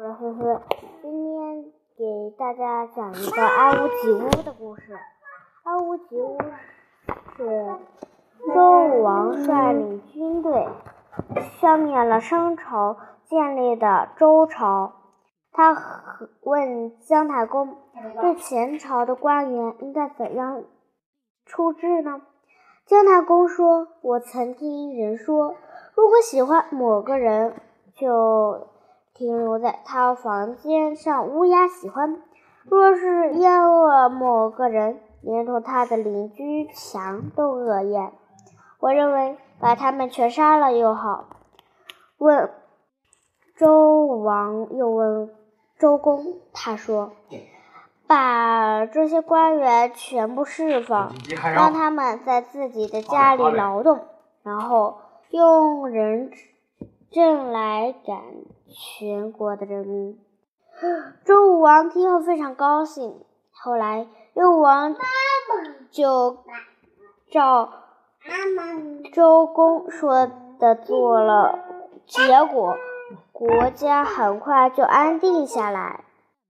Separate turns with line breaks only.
我是思思，今天给大家讲一个安无极乌的故事。安无极乌是周武王率领军队消灭了商朝建立的周朝。他问姜太公，对前朝的官员应该怎样处置呢？姜太公说：“我曾听人说，如果喜欢某个人，就……”停留在他房间上，乌鸦喜欢；若是厌恶某个人，连同他的邻居墙都恶厌。我认为把他们全杀了又好。问周王，又问周公，他说：“把这些官员全部释放，让他们在自己的家里劳动，然后用人。”证来赶全国的人民。周武王听后非常高兴。后来，周武王就照周公说的做了，结果国家很快就安定下来。